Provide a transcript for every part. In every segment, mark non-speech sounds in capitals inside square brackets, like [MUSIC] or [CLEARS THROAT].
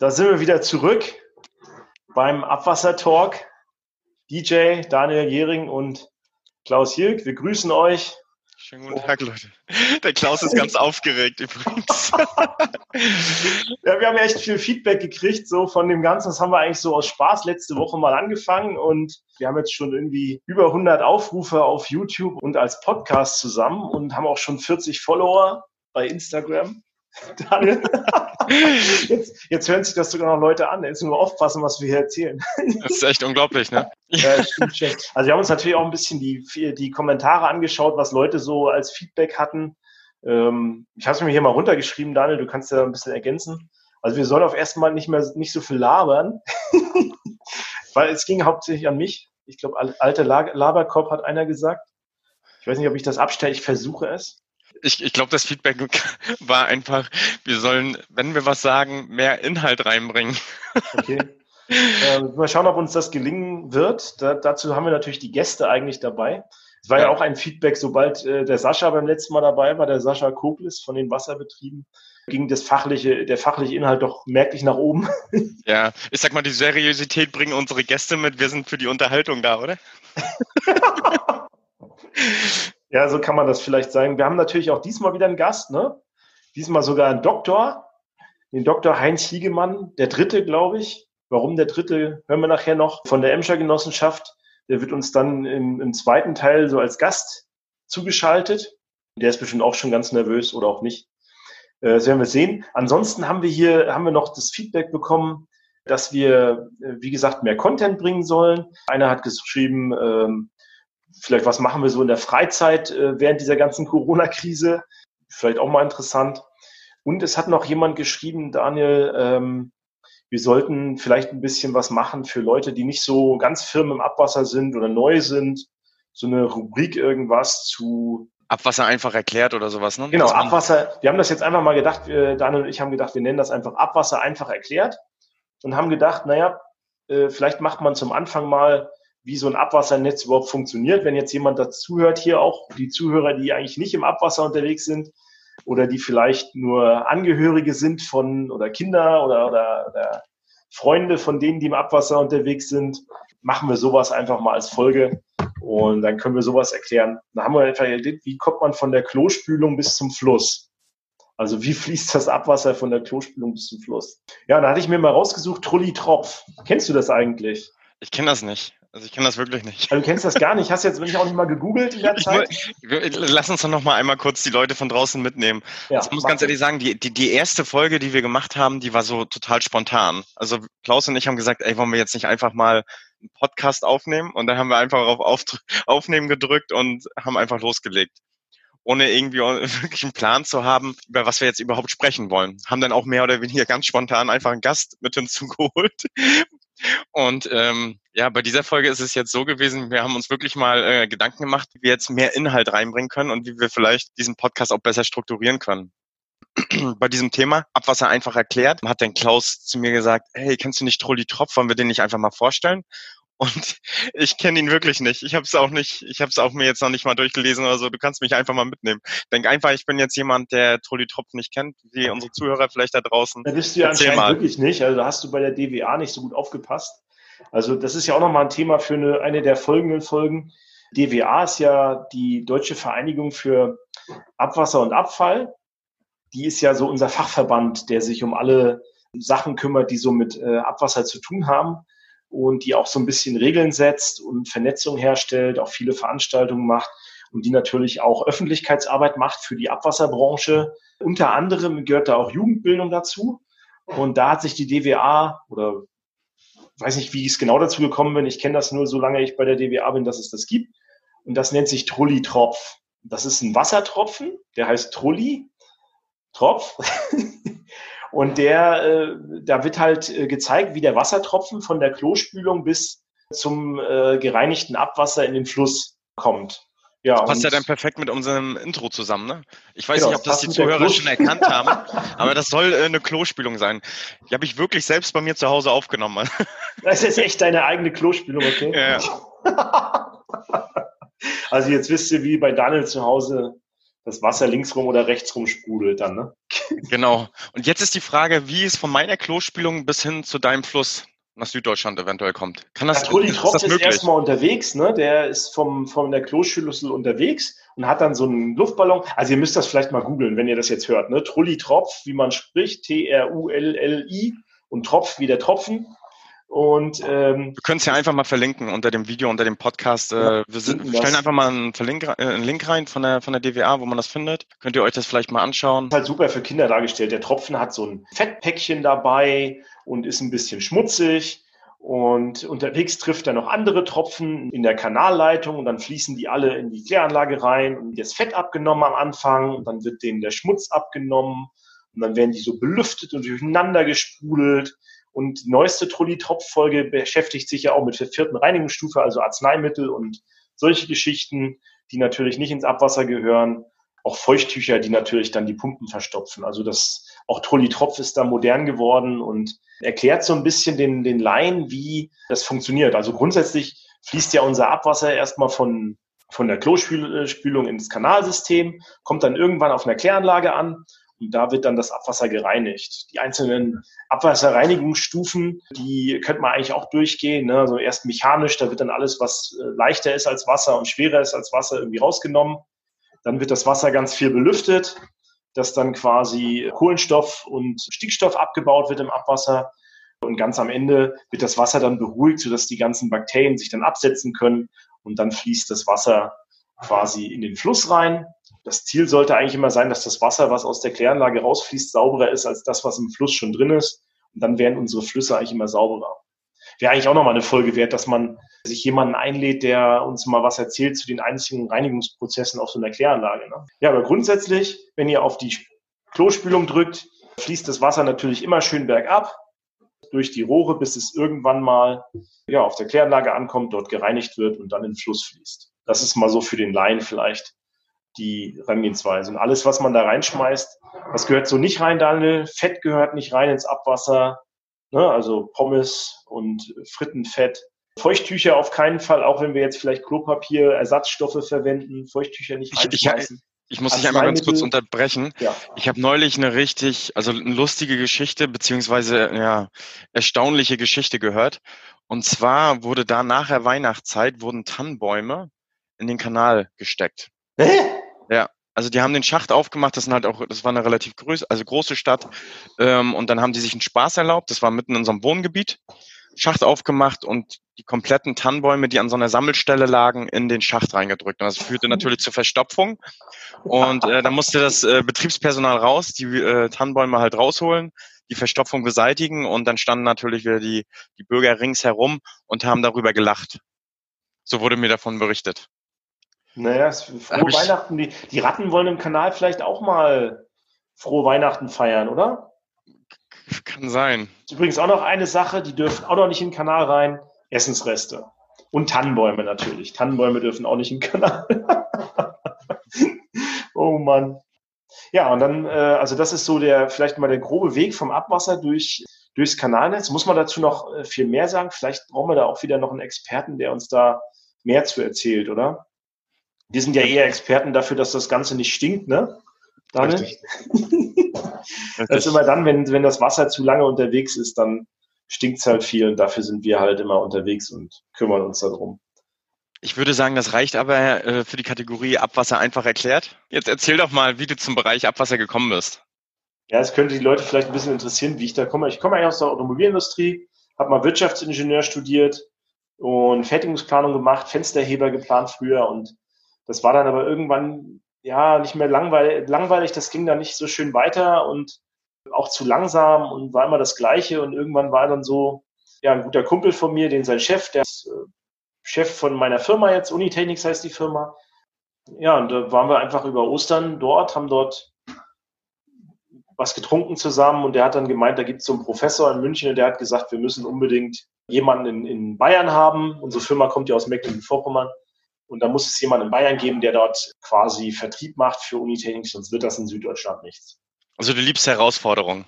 Da sind wir wieder zurück beim Abwassertalk. DJ Daniel Jering und Klaus Hilk, wir grüßen euch. Schönen guten Tag, Leute. Der Klaus ist ganz [LAUGHS] aufgeregt übrigens. [LAUGHS] ja, wir haben echt viel Feedback gekriegt, so von dem Ganzen. Das haben wir eigentlich so aus Spaß letzte Woche mal angefangen und wir haben jetzt schon irgendwie über 100 Aufrufe auf YouTube und als Podcast zusammen und haben auch schon 40 Follower bei Instagram. [LAUGHS] Daniel. Jetzt, jetzt hören sich das sogar noch Leute an. Jetzt nur aufpassen, was wir hier erzählen. Das ist echt unglaublich, ne? [LAUGHS] Ja, stimmt schon. Also wir haben uns natürlich auch ein bisschen die, die Kommentare angeschaut, was Leute so als Feedback hatten. Ähm, ich habe es mir hier mal runtergeschrieben, Daniel, du kannst ja ein bisschen ergänzen. Also wir sollen auf erstmal nicht mehr nicht so viel labern, [LAUGHS] weil es ging hauptsächlich an mich. Ich glaube, alter Laberkopf hat einer gesagt. Ich weiß nicht, ob ich das abstelle. Ich versuche es ich, ich glaube, das Feedback [LAUGHS] war einfach, wir sollen, wenn wir was sagen, mehr Inhalt reinbringen. Okay. [LAUGHS] Äh, mal schauen, ob uns das gelingen wird. Da, dazu haben wir natürlich die Gäste eigentlich dabei. Es war ja. ja auch ein Feedback, sobald äh, der Sascha beim letzten Mal dabei war, der Sascha Koglis von den Wasserbetrieben, ging das fachliche, der fachliche Inhalt doch merklich nach oben. [LAUGHS] Ja, ich sag mal, die Seriosität bringen unsere Gäste mit. Wir sind für die Unterhaltung da, oder? Ja, so kann man das vielleicht sagen. Wir haben natürlich auch diesmal wieder einen Gast, ne? Diesmal sogar einen Doktor, den Dr. Heinz Hiegemann, der dritte, glaube ich. Warum der dritte, hören wir nachher noch von der Emscher Genossenschaft. Der wird uns dann im, im zweiten Teil so als Gast zugeschaltet. Der ist bestimmt auch schon ganz nervös oder auch nicht. Äh, das werden wir sehen. Ansonsten haben wir hier, haben wir noch das Feedback bekommen, dass wir, äh, wie gesagt, mehr Content bringen sollen. Einer hat geschrieben, ähm, vielleicht was machen wir so in der Freizeit äh, während dieser ganzen [LAUGHS] Corona-Krise. Vielleicht auch mal interessant. Und es hat noch jemand geschrieben, Daniel, ähm, wir sollten vielleicht ein bisschen was machen für Leute, die nicht so ganz firm im Abwasser sind oder neu sind. So eine Rubrik irgendwas zu Abwasser einfach erklärt oder sowas, ne? Genau, Abwasser. Wir haben das jetzt einfach mal gedacht, wir, Daniel und ich haben gedacht, wir nennen das einfach Abwasser einfach erklärt und haben gedacht, naja, äh, vielleicht macht man zum Anfang mal wie so ein Abwassernetz überhaupt funktioniert. Wenn jetzt jemand dazuhört, hier auch die Zuhörer, die eigentlich nicht im Abwasser unterwegs sind oder die vielleicht nur Angehörige sind von oder Kinder oder, oder, oder Freunde von denen, die im Abwasser unterwegs sind, machen wir sowas einfach mal als Folge und dann können wir sowas erklären. Da haben wir einfach wie kommt man von der Klospülung bis zum Fluss? Also wie fließt das Abwasser von der Klospülung bis zum Fluss? Ja, da hatte ich mir mal rausgesucht, Trulli Tropf. Kennst du das eigentlich? Ich kenne das nicht. Also ich kenne das wirklich nicht. Also du kennst das gar nicht. Hast jetzt wirklich auch nicht mal gegoogelt in der Zeit? lass uns doch noch mal einmal kurz die Leute von draußen mitnehmen. Ja, ich muss ganz ehrlich sagen, die, die, die erste Folge, die wir gemacht haben, die war so total spontan. Also Klaus und ich haben gesagt, ey, wollen wir jetzt nicht einfach mal einen Podcast aufnehmen? Und dann haben wir einfach auf, auf Aufnehmen gedrückt und haben einfach losgelegt ohne irgendwie [LAUGHS] wirklich einen Plan zu haben, über was wir jetzt überhaupt sprechen wollen. Haben dann auch mehr oder weniger ganz spontan einfach einen Gast mit hinzugeholt, und ähm, ja, bei dieser Folge ist es jetzt so gewesen, wir haben uns wirklich mal äh, Gedanken gemacht, wie wir jetzt mehr Inhalt reinbringen können und wie wir vielleicht diesen Podcast auch besser strukturieren können. [CLEARS THROAT] bei diesem Thema, Abwasser einfach erklärt, hat dann Klaus zu mir gesagt, hey, kennst du nicht Trolli Tropf, wollen wir den nicht einfach mal vorstellen? Und [LAUGHS] ich kenne ihn wirklich nicht. Ich habe es auch nicht, ich habe es auch mir jetzt noch nicht mal durchgelesen oder so. Du kannst mich einfach mal mitnehmen. Denk einfach, ich bin jetzt jemand, der Trolli Tropf nicht kennt, wie unsere Zuhörer vielleicht da draußen. Da bist du ja Erzähl anscheinend mal. wirklich nicht. Also da hast du bei der DWA nicht so gut aufgepasst. Also das ist ja auch nochmal ein Thema für eine, eine der folgenden Folgen. DWA ist ja die Deutsche Vereinigung für Abwasser und Abfall. Die ist ja so unser Fachverband, der sich um alle Sachen kümmert, die so mit äh, Abwasser zu tun haben und die auch so ein bisschen Regeln setzt und Vernetzung herstellt, auch viele Veranstaltungen macht und die natürlich auch Öffentlichkeitsarbeit macht für die Abwasserbranche. Unter anderem gehört da auch Jugendbildung dazu. Und da hat sich die DWA oder weiß nicht, wie ich es genau dazu gekommen bin. Ich kenne das nur, solange ich bei der DWA bin, dass es das gibt. Und das nennt sich Trulli-Tropf. Das ist ein Wassertropfen, der heißt Trulli. Tropf. [LAUGHS] Und der, äh, da wird halt äh, gezeigt, wie der Wassertropfen von der Klospülung bis zum äh, gereinigten Abwasser in den Fluss kommt. Ja, das passt ja dann perfekt mit unserem Intro zusammen, ne? Ich weiß genau, nicht, ob das die Zuhörer schon erkannt haben, aber das soll äh, eine Klospülung sein. Die habe ich wirklich selbst bei mir zu Hause aufgenommen. [LAUGHS] Das ist echt deine eigene Klospülung, okay? Ja. [LAUGHS] also jetzt wisst ihr, wie bei Daniel zu Hause das Wasser linksrum oder rechtsrum sprudelt dann, ne? Genau. Und jetzt ist die Frage, wie es von meiner Klospülung bis hin zu deinem Fluss nach Süddeutschland eventuell kommt. Kann das, ja, ist, ist das ist erstmal unterwegs, ne? Der ist vom, von der Kloschüssel unterwegs und hat dann so einen Luftballon. Also ihr müsst das vielleicht mal googeln, wenn ihr das jetzt hört, ne? Trulli Tropf, wie man spricht, T-R-U-L-L-I und Tropf wie der Tropfen. Und ähm, wir können es ja einfach mal verlinken unter dem Video, unter dem Podcast. Ja, äh, wir, sind, wir stellen einfach mal einen, Verlink, äh, einen Link rein von der von der DWA, wo man das findet. Könnt ihr euch das vielleicht mal anschauen? Ist halt super für Kinder dargestellt. Der Tropfen hat so ein Fettpäckchen dabei und ist ein bisschen schmutzig. Und unterwegs trifft er noch andere Tropfen in der Kanalleitung und dann fließen die alle in die Kläranlage rein und das Fett abgenommen am Anfang und dann wird denen der Schmutz abgenommen und dann werden die so belüftet und durcheinander gesprudelt und die neueste Trolli-Tropf-Folge beschäftigt sich ja auch mit der vierten Reinigungsstufe, also Arzneimittel und solche Geschichten, die natürlich nicht ins Abwasser gehören. Auch Feuchttücher, die natürlich dann die Pumpen verstopfen. Also das, auch Trolli-Tropf ist da modern geworden und erklärt so ein bisschen den, den Laien, wie das funktioniert. Also grundsätzlich fließt ja unser Abwasser erstmal von, von der Klospülung ins Kanalsystem, kommt dann irgendwann auf einer Kläranlage an und da wird dann das Abwasser gereinigt. Die einzelnen Abwasserreinigungsstufen, die könnte man eigentlich auch durchgehen. Ne? Also erst mechanisch, da wird dann alles, was äh, leichter ist als Wasser und schwerer ist als Wasser, irgendwie rausgenommen. Dann wird das Wasser ganz viel belüftet, dass dann quasi Kohlenstoff und Stickstoff abgebaut wird im Abwasser. Und ganz am Ende wird das Wasser dann beruhigt, sodass die ganzen Bakterien sich dann absetzen können. Und dann fließt das Wasser quasi in den Fluss rein das Ziel sollte eigentlich immer sein, dass das Wasser, was aus der Kläranlage rausfließt, sauberer ist als das, was im Fluss schon drin ist. Und dann werden unsere Flüsse eigentlich immer sauberer. Wäre eigentlich auch nochmal eine Folge wert, dass man sich jemanden einlädt, der uns mal was erzählt zu den einzigen Reinigungsprozessen auf so einer Kläranlage. Ne? Ja, aber grundsätzlich, wenn ihr auf die Klospülung drückt, fließt das Wasser natürlich immer schön bergab durch die Rohre, bis es irgendwann mal ja, auf der Kläranlage ankommt, dort gereinigt wird und dann in den Fluss fließt. Das ist mal so für den Laien vielleicht die Herangehensweise. Und alles, was man da reinschmeißt, was gehört so nicht rein, Daniel? Fett gehört nicht rein ins Abwasser, ne? also Pommes und Frittenfett. Feuchttücher auf keinen Fall, auch wenn wir jetzt vielleicht Klopapier, Ersatzstoffe verwenden, Feuchttücher nicht reinschmeißen. Ich, ich, ich muss dich einmal ganz kurz unterbrechen. Ja. Ich habe neulich eine richtig, also eine lustige Geschichte, beziehungsweise ja, erstaunliche Geschichte gehört. Und zwar wurde da nach der Weihnachtszeit wurden Tannenbäume in den Kanal gesteckt. Hä? Ja, also die haben den Schacht aufgemacht, das sind halt auch, das war eine relativ große, also große Stadt. Ähm, und dann haben die sich einen Spaß erlaubt, das war mitten in unserem Wohngebiet. Schacht aufgemacht und die kompletten Tannenbäume, die an so einer Sammelstelle lagen, in den Schacht reingedrückt. Und das führte natürlich zur Verstopfung. Und äh, da musste das äh, Betriebspersonal raus, die äh, Tannenbäume halt rausholen, die Verstopfung beseitigen und dann standen natürlich wieder die, die Bürger ringsherum und haben darüber gelacht. So wurde mir davon berichtet. Naja, frohe Weihnachten. Die, die Ratten wollen im Kanal vielleicht auch mal frohe Weihnachten feiern, oder? Kann sein. Übrigens auch noch eine Sache, die dürfen auch noch nicht in den Kanal rein. Essensreste. Und Tannenbäume natürlich. Tannenbäume dürfen auch nicht in den Kanal. [LAUGHS] oh Mann. Ja, und dann, äh, also das ist so der, vielleicht mal der grobe Weg vom Abwasser durch, durchs Kanalnetz. Muss man dazu noch äh, viel mehr sagen? Vielleicht brauchen wir da auch wieder noch einen Experten, der uns da mehr zu erzählt, oder? Wir sind ja eher Experten dafür, dass das Ganze nicht stinkt, ne? Daniel? Richtig. [LAUGHS] das ist immer dann, wenn, wenn das Wasser zu lange unterwegs ist, dann stinkt es halt viel und dafür sind wir halt immer unterwegs und kümmern uns darum. Ich würde sagen, das reicht aber äh, für die Kategorie Abwasser einfach erklärt. Jetzt erzähl doch mal, wie du zum Bereich Abwasser gekommen bist. Ja, es könnte die Leute vielleicht ein bisschen interessieren, wie ich da komme. Ich komme eigentlich aus der Automobilindustrie, habe mal Wirtschaftsingenieur studiert und Fertigungsplanung gemacht, Fensterheber geplant früher und das war dann aber irgendwann ja nicht mehr langweilig, langweilig, das ging dann nicht so schön weiter und auch zu langsam und war immer das Gleiche. Und irgendwann war dann so, ja, ein guter Kumpel von mir, den sein Chef, der ist äh, Chef von meiner Firma jetzt, Unitechnics heißt die Firma. Ja, und da waren wir einfach über Ostern dort, haben dort was getrunken zusammen und der hat dann gemeint, da gibt es so einen Professor in München und der hat gesagt, wir müssen unbedingt jemanden in, in Bayern haben. Unsere Firma kommt ja aus Mecklenburg-Vorpommern. Und da muss es jemanden in Bayern geben, der dort quasi Vertrieb macht für Unitechnik, sonst wird das in Süddeutschland nichts. Also du liebst Herausforderungen.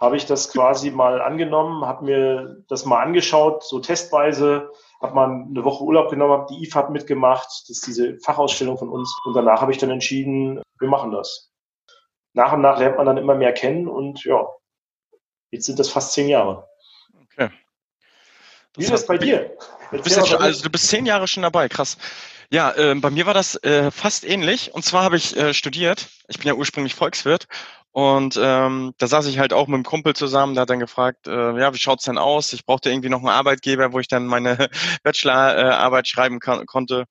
Habe ich das quasi mal angenommen, habe mir das mal angeschaut, so testweise, habe mal eine Woche Urlaub genommen, habe die IFAB mitgemacht, das ist diese Fachausstellung von uns. Und danach habe ich dann entschieden, wir machen das. Nach und nach lernt man dann immer mehr kennen und ja, jetzt sind das fast zehn Jahre. Okay. Wie ist das bei dir? Du bist, schon, also du bist zehn Jahre schon dabei, krass. Ja, äh, bei mir war das äh, fast ähnlich. Und zwar habe ich äh, studiert. Ich bin ja ursprünglich Volkswirt. Und ähm, da saß ich halt auch mit einem Kumpel zusammen, der hat dann gefragt, äh, ja, wie schaut's denn aus? Ich brauchte irgendwie noch einen Arbeitgeber, wo ich dann meine [LAUGHS] Bachelorarbeit schreiben kann, konnte.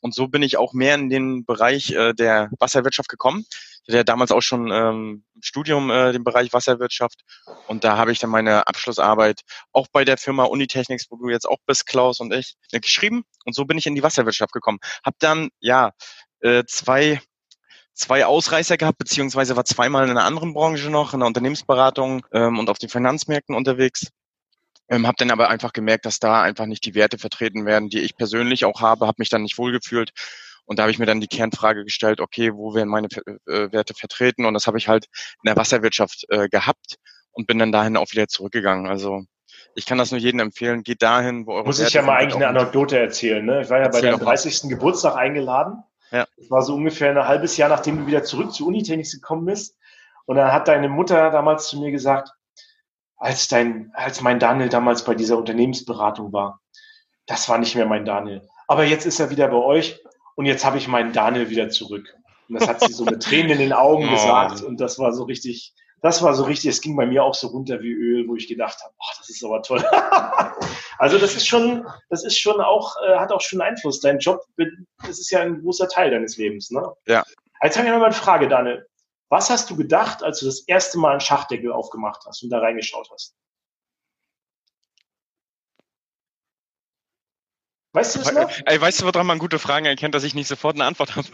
Und so bin ich auch mehr in den Bereich äh, der Wasserwirtschaft gekommen. Hatte ja damals auch schon ähm, im Studium äh, den Bereich Wasserwirtschaft und da habe ich dann meine Abschlussarbeit auch bei der Firma Unitechnics, wo du jetzt auch bist, Klaus und ich, äh, geschrieben. Und so bin ich in die Wasserwirtschaft gekommen. Hab dann ja äh, zwei zwei Ausreißer gehabt, beziehungsweise war zweimal in einer anderen Branche noch, in der Unternehmensberatung ähm, und auf den Finanzmärkten unterwegs. Ähm, habe dann aber einfach gemerkt, dass da einfach nicht die Werte vertreten werden, die ich persönlich auch habe, habe mich dann nicht wohlgefühlt. Und da habe ich mir dann die Kernfrage gestellt, okay, wo werden meine äh, Werte vertreten? Und das habe ich halt in der Wasserwirtschaft äh, gehabt und bin dann dahin auch wieder zurückgegangen. Also ich kann das nur jedem empfehlen, geht dahin, wo eure Muss Werte ich ja mal eigentlich eine Anekdote erzählen. Ne? Ich war ja bei deinem 30. Geburtstag eingeladen. Ja. Das war so ungefähr ein halbes Jahr, nachdem du wieder zurück zu Unitechnics gekommen bist. Und dann hat deine Mutter damals zu mir gesagt, als dein, als mein Daniel damals bei dieser Unternehmensberatung war. Das war nicht mehr mein Daniel. Aber jetzt ist er wieder bei euch und jetzt habe ich meinen Daniel wieder zurück. Und das hat sie so mit Tränen in den Augen [LAUGHS] oh. gesagt und das war so richtig, das war so richtig, es ging bei mir auch so runter wie Öl, wo ich gedacht habe, ach, das ist aber toll. [LAUGHS] also das ist schon, das ist schon auch, äh, hat auch schon Einfluss. Dein Job, das ist ja ein großer Teil deines Lebens, ne? Ja. Jetzt habe ich noch mal eine Frage, Daniel. Was hast du gedacht, als du das erste Mal einen Schachdeckel aufgemacht hast und da reingeschaut hast? Weißt du das noch? Ey, weißt du, woran man gute Fragen erkennt, dass ich nicht sofort eine Antwort habe?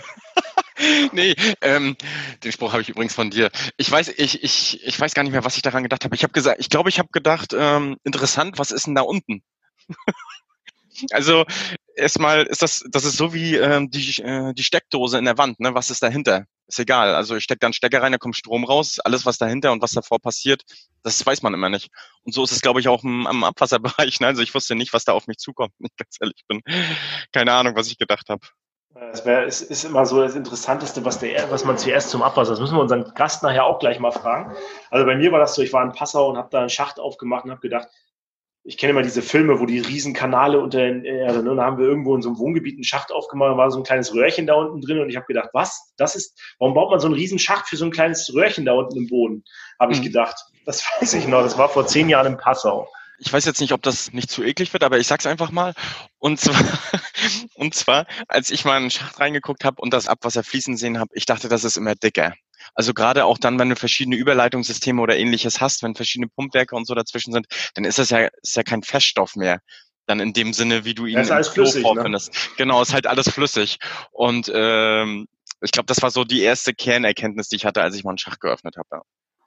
[LAUGHS] nee, ähm, den Spruch habe ich übrigens von dir. Ich weiß, ich, ich, ich weiß gar nicht mehr, was ich daran gedacht habe. Ich habe gesagt, ich glaube, ich habe gedacht, ähm, interessant, was ist denn da unten? [LAUGHS] also erstmal ist das, das ist so wie ähm, die, äh, die Steckdose in der Wand, ne? Was ist dahinter? Ist egal. Also ich stecke da einen Stecker rein, da kommt Strom raus, alles was dahinter und was davor passiert, das weiß man immer nicht. Und so ist es, glaube ich, auch im, im Abwasserbereich. [LAUGHS] Ne? Also ich wusste nicht, was da auf mich zukommt, wenn ich ganz ehrlich bin. Keine Ahnung, was ich gedacht habe. Es, wär, ist immer so das Interessanteste, was, der, was man zuerst zum Abwasser. Das müssen wir unseren Gast nachher auch gleich mal fragen. Also bei mir war das so, ich war in Passau und habe da einen Schacht aufgemacht und habe gedacht, ich kenne immer diese Filme, wo die Riesenkanale unter den Erde, ne? Und da haben wir irgendwo in so einem Wohngebiet einen Schacht aufgemacht, da war so ein kleines Röhrchen da unten drin und ich habe gedacht, was? Das ist, warum baut man so einen Riesenschacht für so ein kleines Röhrchen da unten im Boden? Habe ich mhm. gedacht. Das weiß ich noch, das war vor zehn Jahren in Passau ich weiß jetzt nicht, ob das nicht zu eklig wird, aber ich sag's einfach mal. Und zwar, [LAUGHS] und zwar, als ich mal in den Schacht reingeguckt habe und das Abwasser fließen sehen habe, ich dachte, das ist immer dicker. Also gerade auch dann, wenn du verschiedene Überleitungssysteme oder ähnliches hast, wenn verschiedene Pumpwerke und so dazwischen sind, dann ist das ja, ist ja kein Feststoff mehr. Dann in dem Sinne, wie du ihn im Klo ne? vorfindest. Ne? Genau, ist halt alles flüssig. Und ähm, ich glaube, das war so die erste Kernerkenntnis, die ich hatte, als ich mal einen Schacht geöffnet habe. Ja.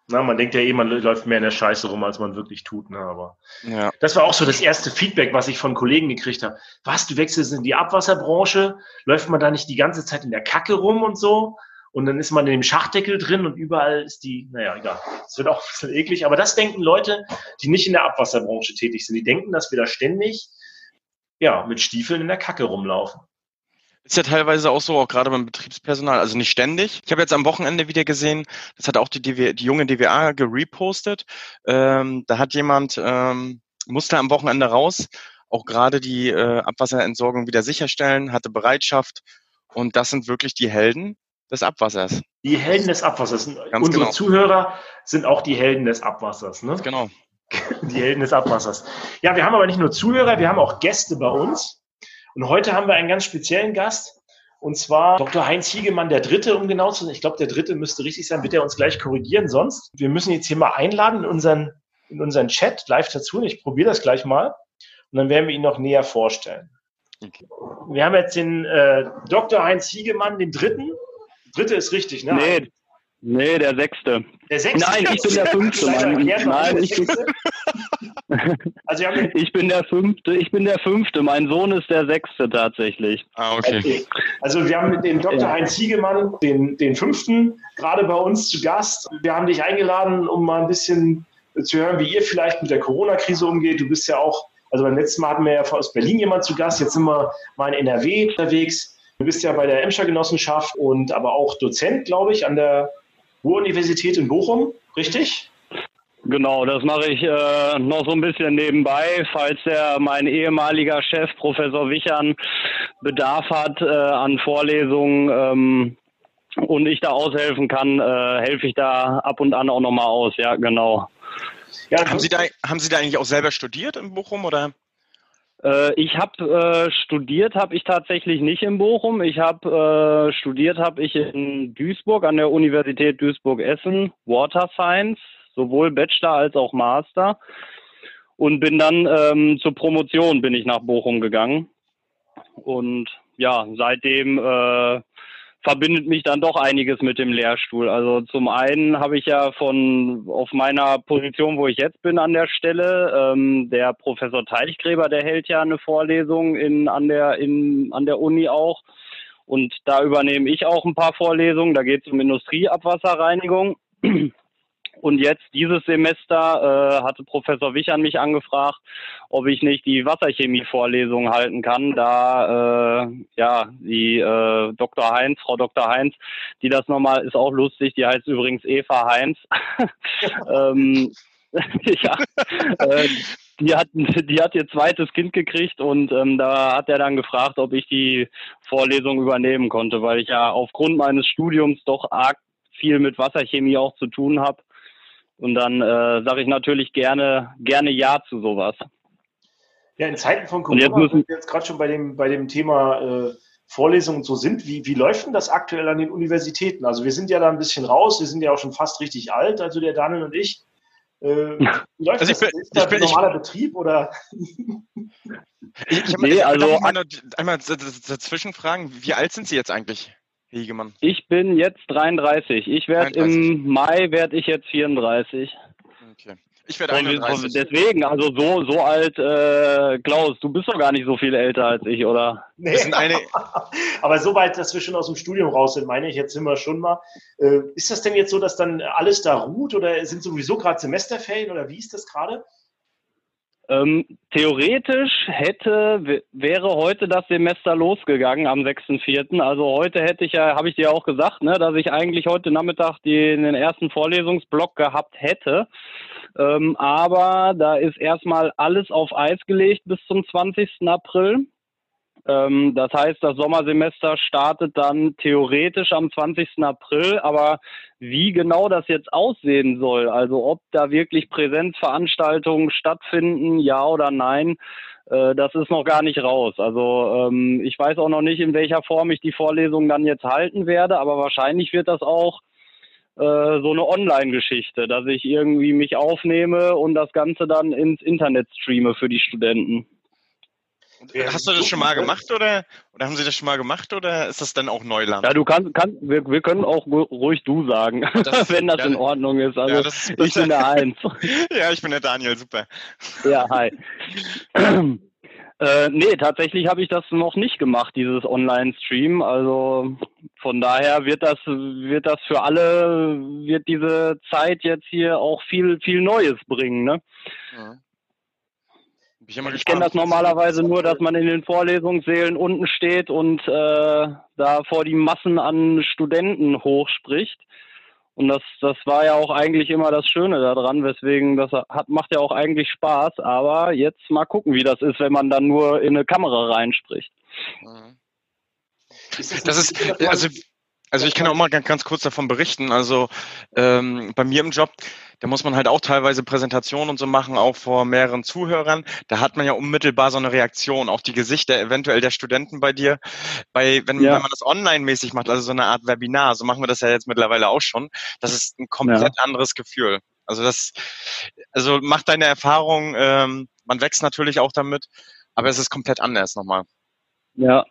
Na, man denkt ja eh, man läuft mehr in der Scheiße rum, als man wirklich tut. Ne? Aber ja. das war auch so das erste Feedback, was ich von Kollegen gekriegt habe. Was, du wechselst in die Abwasserbranche? Läuft man da nicht die ganze Zeit in der Kacke rum und so? Und dann ist man in dem Schachdeckel drin und überall ist die, naja, egal. Es wird auch ein bisschen eklig. Aber das denken Leute, die nicht in der Abwasserbranche tätig sind. Die denken, dass wir da ständig, ja, mit Stiefeln in der Kacke rumlaufen. Ist ja teilweise auch so, auch gerade beim Betriebspersonal, also nicht ständig. Ich habe jetzt am Wochenende wieder gesehen, das hat auch die, DW, die junge DWA gerepostet. Ähm, da hat jemand, ähm, musste am Wochenende raus, auch gerade die äh, Abwasserentsorgung wieder sicherstellen, hatte Bereitschaft. Und das sind wirklich die Helden des Abwassers. Die Helden des Abwassers. Ganz Unsere genau. Zuhörer sind auch die Helden des Abwassers. Ne? Genau. [LAUGHS] Die Helden des Abwassers. Ja, wir haben aber nicht nur Zuhörer, wir haben auch Gäste bei uns. Und heute haben wir einen ganz speziellen Gast. Und zwar Dr. Heinz Hiegemann, der Dritte, um genau zu sein. Ich glaube, der Dritte müsste richtig sein, wird er uns gleich korrigieren. Sonst, wir müssen jetzt hier mal einladen in unseren, in unseren Chat live dazu. Und ich probiere das gleich mal. Und dann werden wir ihn noch näher vorstellen. Okay. Wir haben jetzt den äh, Dr. Heinz Hiegemann, den Dritten. Dritte ist richtig, ne? Nee, nee der Sechste. Der Sechste? Nein, ich bin der Fünfte. [LAUGHS] Mann. Nein, ich bin, [LAUGHS] also ich bin der fünfte, ich bin der fünfte. Mein Sohn ist der sechste tatsächlich. Ah, okay. okay. Also wir haben mit dem Dr. Ja. Heinz Ziegemann, den, den fünften, gerade bei uns zu Gast. Wir haben dich eingeladen, um mal ein bisschen zu hören, wie ihr vielleicht mit der Corona-Krise umgeht. Du bist ja auch, also beim letzten Mal hatten wir ja aus Berlin jemand zu Gast, jetzt sind wir mal in NRW unterwegs. Du bist ja bei der Emscher Genossenschaft und aber auch Dozent, glaube ich, an der Ruhr-Universität in Bochum, richtig? Genau, das mache ich äh, noch so ein bisschen nebenbei, falls der mein ehemaliger Chef Professor Wichern Bedarf hat äh, an Vorlesungen ähm, und ich da aushelfen kann, äh, helfe ich da ab und an auch nochmal aus. Ja, genau. Ja, haben Sie da haben Sie da eigentlich auch selber studiert in Bochum oder? Äh, ich habe äh, studiert, habe ich tatsächlich nicht in Bochum. Ich habe äh, studiert, habe ich in Duisburg an der Universität Duisburg-Essen Water Science sowohl Bachelor als auch Master. Und bin dann ähm, zur Promotion bin ich nach Bochum gegangen. Und ja, seitdem äh, verbindet mich dann doch einiges mit dem Lehrstuhl. Also zum einen habe ich ja von auf meiner Position, wo ich jetzt bin an der Stelle, ähm, der Professor Teichgräber, der hält ja eine Vorlesung in, an, der, in, an der Uni auch. Und da übernehme ich auch ein paar Vorlesungen. Da geht es um Industrieabwasserreinigung. Und jetzt dieses Semester äh, hatte Professor Wichern mich angefragt, ob ich nicht die Wasserchemie-Vorlesung halten kann, da äh, ja die äh, Dr. Heinz, Frau Dr. Heinz, die das nochmal ist auch lustig, die heißt übrigens Eva Heinz. [LAUGHS] ähm, [LAUGHS] ja, äh, die hat, die hat ihr zweites Kind gekriegt und ähm, da hat er dann gefragt, ob ich die Vorlesung übernehmen konnte, weil ich ja aufgrund meines Studiums doch arg viel mit Wasserchemie auch zu tun habe und dann äh, sage ich natürlich gerne, gerne Ja zu sowas. Ja, in Zeiten von Corona, jetzt müssen, wir jetzt gerade schon bei dem, bei dem Thema äh, Vorlesungen so sind, wie, wie läuft denn das aktuell an den Universitäten? Also wir sind ja da ein bisschen raus, wir sind ja auch schon fast richtig alt, also der Daniel und ich. Äh, wie [LAUGHS] läuft also das? Bin, ist das ein normaler ich, Betrieb oder? ich, ich nee, also einmal, einmal dazwischen fragen, wie alt sind Sie jetzt eigentlich? Hegemann? Ich bin jetzt 33. Ich werde im Mai werde ich jetzt 34. Okay. Ich werde 31. Deswegen, also so, so alt, äh, Klaus, du bist doch gar nicht so viel älter als ich, oder? Nee. Eine... [LAUGHS] Aber so weit, dass wir schon aus dem Studium raus sind, meine ich, jetzt sind wir schon mal. Äh, ist das denn jetzt so, dass dann alles da ruht oder sind sowieso gerade Semesterferien oder wie ist das gerade? Ähm, theoretisch hätte, wäre heute das Semester losgegangen am 6.4. Also heute hätte ich ja, habe ich dir auch gesagt, ne, dass ich eigentlich heute Nachmittag die, den ersten Vorlesungsblock gehabt hätte. Ähm, aber da ist erstmal alles auf Eis gelegt bis zum 20. April. Ähm, das heißt, das Sommersemester startet dann theoretisch am 20. April, aber wie genau das jetzt aussehen soll, also ob da wirklich Präsenzveranstaltungen stattfinden, ja oder nein, äh, das ist noch gar nicht raus. Also ähm, ich weiß auch noch nicht, in welcher Form ich die Vorlesung dann jetzt halten werde, aber wahrscheinlich wird das auch äh, so eine Online-Geschichte, dass ich irgendwie mich aufnehme und das Ganze dann ins Internet streame für die Studenten. Hast du das schon mal gemacht oder, oder haben Sie das schon mal gemacht oder ist das dann auch Neuland? Ja, du kannst, kannst wir, wir können auch ruhig du sagen, das, [LAUGHS] wenn das ja, in Ordnung ist. Also ja, ist ich bin der [LAUGHS] Eins. ja, ich bin der Daniel, super. Ja, hi. [CLEARS THROAT] äh, nee, tatsächlich habe ich das noch nicht gemacht, dieses Online-Stream. Also von daher wird das, wird das für alle, wird diese Zeit jetzt hier auch viel, viel Neues bringen. Ne? Ja. Ich, ich kenne das normalerweise nur, dass man in den Vorlesungssälen unten steht und äh, da vor die Massen an Studenten hochspricht. Und das, das war ja auch eigentlich immer das Schöne daran, weswegen das hat, macht ja auch eigentlich Spaß. Aber jetzt mal gucken, wie das ist, wenn man dann nur in eine Kamera reinspricht. Mhm. Das ist, also, also ich kann auch mal ganz, ganz kurz davon berichten. Also ähm, bei mir im Job, da muss man halt auch teilweise Präsentationen und so machen, auch vor mehreren Zuhörern. Da hat man ja unmittelbar so eine Reaktion, auch die Gesichter eventuell der Studenten bei dir. Bei, wenn, ja. wenn man das online-mäßig macht, also so eine Art Webinar, so machen wir das ja jetzt mittlerweile auch schon, das ist ein komplett ja. anderes Gefühl. Also das, also macht deine Erfahrung, ähm, man wächst natürlich auch damit, aber es ist komplett anders nochmal. Ja,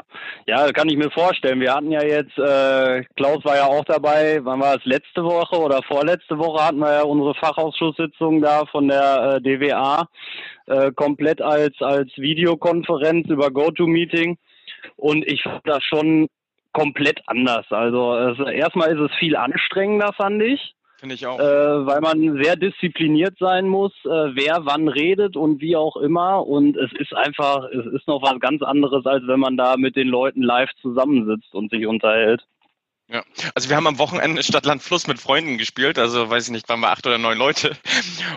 ja, kann ich mir vorstellen. Wir hatten ja jetzt, äh, Klaus war ja auch dabei, wann war es, letzte Woche oder vorletzte Woche hatten wir ja unsere Fachausschusssitzung da von der äh, DWA äh, komplett als, als Videokonferenz über GoToMeeting und ich fand das schon komplett anders. Also es, erstmal ist es viel anstrengender, fand ich. Finde ich auch. Äh, weil man sehr diszipliniert sein muss, äh, wer wann redet und wie auch immer. Und es ist einfach, es ist noch was ganz anderes, als wenn man da mit den Leuten live zusammensitzt und sich unterhält. Ja, also wir haben am Wochenende Stadtland Fluss mit Freunden gespielt, also weiß ich nicht, waren wir acht oder neun Leute.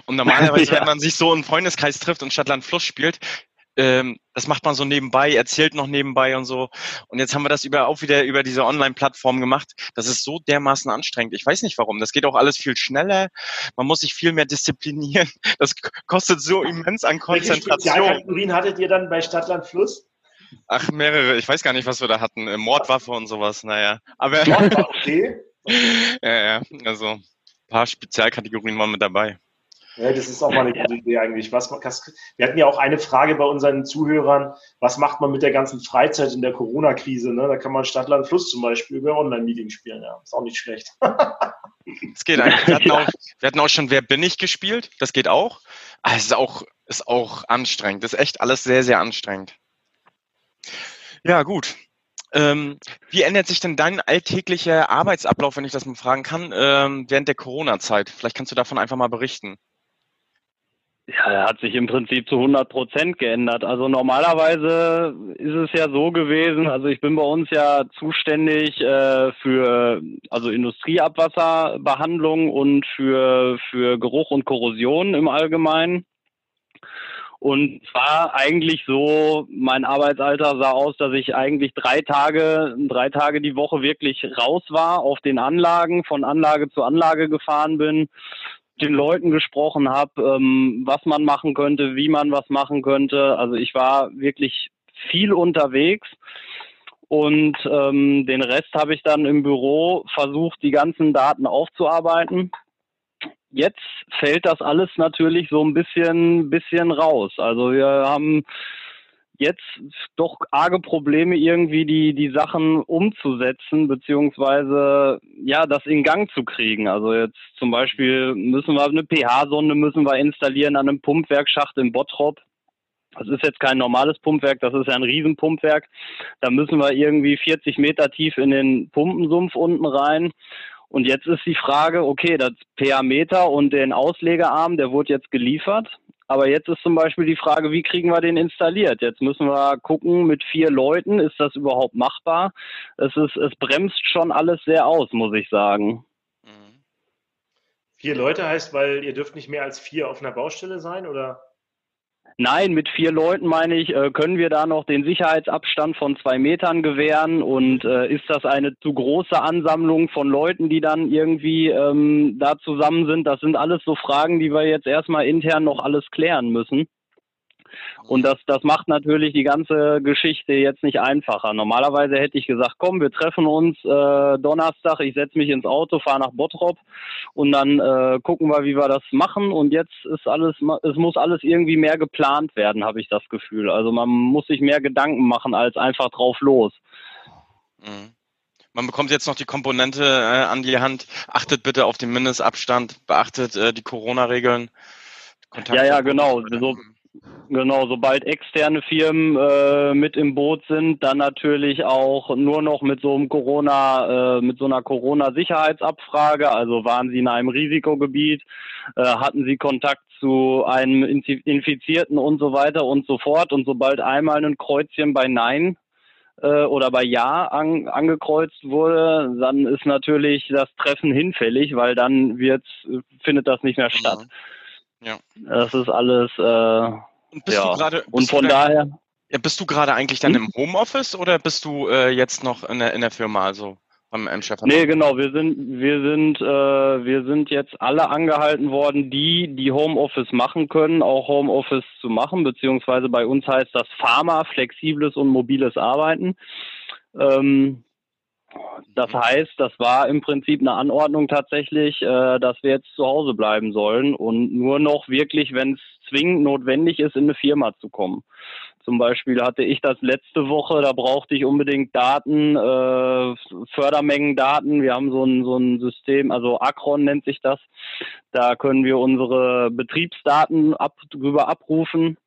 Und normalerweise, [LAUGHS] ja. wenn man sich so im Freundeskreis trifft und Stadtland Fluss spielt, ähm, das macht man so nebenbei, erzählt noch nebenbei und so. Und jetzt haben wir das über, auch wieder über diese Online-Plattform gemacht. Das ist so dermaßen anstrengend. Ich weiß nicht warum. Das geht auch alles viel schneller. Man muss sich viel mehr disziplinieren. [LAUGHS] Das kostet so immens an Konzentration. Welche Spezialkategorien hattet ihr dann bei Stadtland Fluss? Ach, mehrere. Ich weiß gar nicht, was wir da hatten. Äh, Mordwaffe und sowas, naja. Aber. okay. [LAUGHS] ja, ja. Also, ein paar Spezialkategorien waren mit dabei. Ja, das ist auch mal eine gute Idee eigentlich. Was, wir hatten ja auch eine Frage bei unseren Zuhörern, was macht man mit der ganzen Freizeit in der Corona-Krise? Ne? Da kann man Stadtland Fluss zum Beispiel über Online-Meeting spielen. Ja, ist auch nicht schlecht. [LAUGHS] Es geht eigentlich. Wir hatten, auch, wir hatten auch schon Wer bin ich gespielt. Das geht auch. Aber es ist auch, ist auch anstrengend. Das ist echt alles sehr, sehr anstrengend. Ja, gut. Ähm, wie ändert sich denn dein alltäglicher Arbeitsablauf, wenn ich das mal fragen kann, ähm, während der Corona-Zeit? Vielleicht kannst du davon einfach mal berichten. Ja, er hat sich im Prinzip zu 100 Prozent geändert. Also normalerweise ist es ja so gewesen, also ich bin bei uns ja zuständig äh, für also Industrieabwasserbehandlung und für, für Geruch und Korrosion im Allgemeinen. Und war eigentlich so, mein Arbeitsalter sah aus, dass ich eigentlich drei Tage, drei Tage die Woche wirklich raus war auf den Anlagen, von Anlage zu Anlage gefahren bin, den Leuten gesprochen habe, ähm, was man machen könnte, wie man was machen könnte. Also ich war wirklich viel unterwegs und ähm, den Rest habe ich dann im Büro versucht, die ganzen Daten aufzuarbeiten. Jetzt fällt das alles natürlich so ein bisschen, bisschen raus. Also wir haben jetzt doch arge Probleme, irgendwie die, die Sachen umzusetzen, beziehungsweise ja, das in Gang zu kriegen. Also jetzt zum Beispiel müssen wir eine pH-Sonde müssen wir installieren an einem Pumpwerkschacht in Bottrop. Das ist jetzt kein normales Pumpwerk, das ist ja ein Riesenpumpwerk. Da müssen wir irgendwie 40 Meter tief in den Pumpensumpf unten rein. Und jetzt ist die Frage, okay, das pH-Meter und den Auslegearm, der wurde jetzt geliefert. Aber jetzt ist zum Beispiel die Frage, wie kriegen wir den installiert? Jetzt müssen wir gucken, mit vier Leuten, ist das überhaupt machbar? Es, ist, es bremst schon alles sehr aus, muss ich sagen. Mhm. Vier Leute heißt, weil ihr dürft nicht mehr als vier auf einer Baustelle sein, oder? Nein, mit vier Leuten meine ich, äh, können wir da noch den Sicherheitsabstand von zwei Metern gewähren und äh, ist das eine zu große Ansammlung von Leuten, die dann irgendwie ähm, da zusammen sind? Das sind alles so Fragen, die wir jetzt erstmal intern noch alles klären müssen. Und das, das macht natürlich die ganze Geschichte jetzt nicht einfacher. Normalerweise hätte ich gesagt, komm, wir treffen uns äh, Donnerstag, ich setze mich ins Auto, fahre nach Bottrop und dann äh, gucken wir, wie wir das machen. Und jetzt ist alles, es muss alles irgendwie mehr geplant werden, habe ich das Gefühl. Also man muss sich mehr Gedanken machen als einfach drauf los. Mhm. Man bekommt jetzt noch die Komponente äh, an die Hand. Achtet bitte auf den Mindestabstand, beachtet äh, die Corona-Regeln. Ja, ja, genau. So, Genau, sobald externe Firmen äh, mit im Boot sind, dann natürlich auch nur noch mit so einem Corona, äh, mit so einer Corona-Sicherheitsabfrage. Also waren Sie in einem Risikogebiet, äh, hatten Sie Kontakt zu einem Infizierten und so weiter und so fort. Und sobald einmal ein Kreuzchen bei Nein äh, oder bei Ja an, angekreuzt wurde, dann ist natürlich das Treffen hinfällig, weil dann wird, findet das nicht mehr statt. Mhm. Ja. Das ist alles. Äh, und bist ja. du gerade. Und von daher. Ja, bist du gerade eigentlich dann hm? im Homeoffice oder bist du äh, jetzt noch in der, in der Firma, also beim Chef? Nee, genau. Wir sind, wir sind, äh, wir sind jetzt alle angehalten worden, die, die Homeoffice machen können, auch Homeoffice zu machen, beziehungsweise bei uns heißt das Pharma, flexibles und mobiles Arbeiten. Ähm, das heißt, das war im Prinzip eine Anordnung tatsächlich, äh, dass wir jetzt zu Hause bleiben sollen und nur noch wirklich, wenn es zwingend notwendig ist, in eine Firma zu kommen. Zum Beispiel hatte ich das letzte Woche, da brauchte ich unbedingt Daten, äh, Fördermengendaten. Wir haben so ein, so ein System, also Acron nennt sich das. Da können wir unsere Betriebsdaten ab, drüber abrufen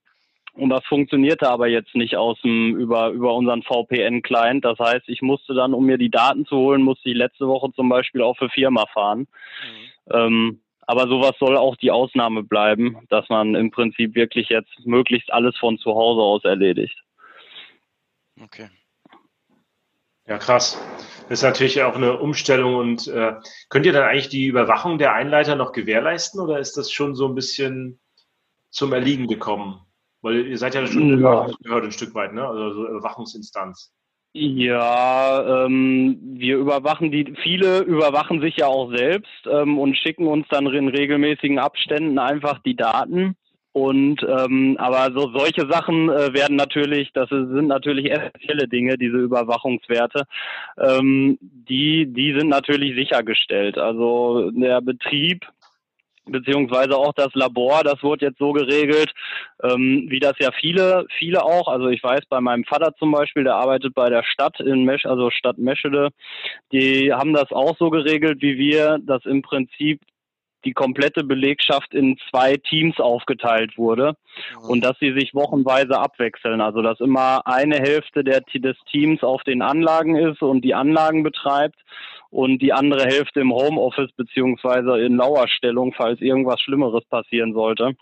Und das funktionierte aber jetzt nicht aus dem, über, über unseren VPN-Client. Das heißt, ich musste dann, um mir die Daten zu holen, musste ich letzte Woche zum Beispiel auch für Firma fahren. Mhm. Ähm, aber sowas soll auch die Ausnahme bleiben, dass man im Prinzip wirklich jetzt möglichst alles von zu Hause aus erledigt. Okay. Ja, krass. Das ist natürlich auch eine Umstellung und äh, könnt ihr dann eigentlich die Überwachung der Einleiter noch gewährleisten oder ist das schon so ein bisschen zum Erliegen gekommen? Weil ihr seid ja schon ja. Überwachungsbehörde ein Stück weit, ne? Also so Überwachungsinstanz. Ja, ähm, wir überwachen die, viele überwachen sich ja auch selbst ähm, und schicken uns dann in regelmäßigen Abständen einfach die Daten. Und ähm, aber so solche Sachen äh, werden natürlich, das sind natürlich essentielle Dinge, diese Überwachungswerte, ähm, die die sind natürlich sichergestellt. Also der Betrieb beziehungsweise auch das Labor, das wurde jetzt so geregelt, ähm, wie das ja viele, viele auch, also ich weiß bei meinem Vater zum Beispiel, der arbeitet bei der Stadt in Mesch, also Stadt Meschede, die haben das auch so geregelt wie wir, dass im Prinzip die komplette Belegschaft in zwei Teams aufgeteilt wurde mhm. und dass sie sich wochenweise abwechseln. Also dass immer eine Hälfte der, des Teams auf den Anlagen ist und die Anlagen betreibt und die andere Hälfte im Homeoffice beziehungsweise in Lauerstellung, falls irgendwas Schlimmeres passieren sollte.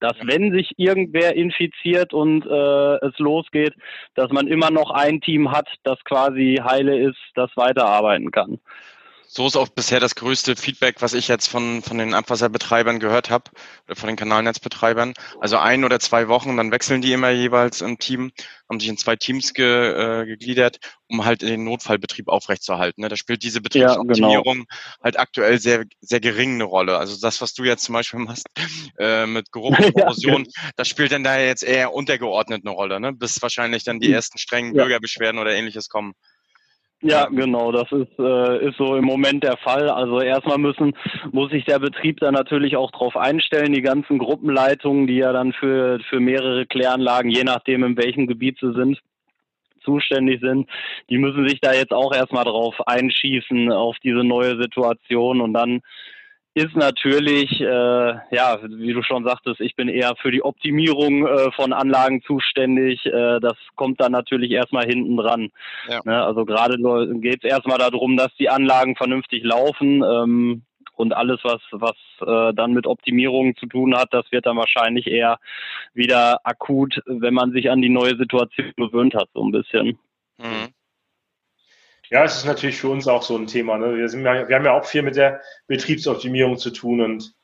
Dass wenn sich irgendwer infiziert und äh, es losgeht, dass man immer noch ein Team hat, das quasi heile ist, das weiterarbeiten kann so ist auch bisher das größte Feedback, was ich jetzt von, von den Abwasserbetreibern gehört habe, oder von den Kanalnetzbetreibern. Also ein oder zwei Wochen, dann wechseln die immer jeweils im Team, haben sich in zwei Teams ge, äh, gegliedert, um halt den Notfallbetrieb aufrechtzuerhalten. Ne? Da spielt diese Betriebsoptimierung ja, genau. halt aktuell sehr, sehr gering eine Rolle. Also das, was du jetzt zum Beispiel machst [LAUGHS] äh, mit Geruch [LAUGHS] und Korrosion, ja, das spielt dann da jetzt eher untergeordnet eine Rolle, ne? bis wahrscheinlich dann die hm. ersten strengen ja. Bürgerbeschwerden oder ähnliches kommen. Ja, genau, das ist, äh, ist so im Moment der Fall. Also erstmal müssen, muss sich der Betrieb da natürlich auch drauf einstellen, die ganzen Gruppenleitungen, die ja dann für, für mehrere Kläranlagen, je nachdem in welchem Gebiet sie sind, zuständig sind, die müssen sich da jetzt auch erstmal drauf einschießen auf diese neue Situation und dann ist natürlich, äh, ja, wie du schon sagtest, ich bin eher für die Optimierung äh, von Anlagen zuständig. Äh, das kommt dann natürlich erstmal hinten dran. Ja. Ne? Also gerade geht es erstmal darum, dass die Anlagen vernünftig laufen. Ähm, und alles, was, was äh, dann mit Optimierung zu tun hat, das wird dann wahrscheinlich eher wieder akut, wenn man sich an die neue Situation gewöhnt hat, so ein bisschen. Mhm. Ja, es ist natürlich für uns auch so ein Thema. Ne? Wir, sind, wir haben ja auch viel mit der Betriebsoptimierung zu tun und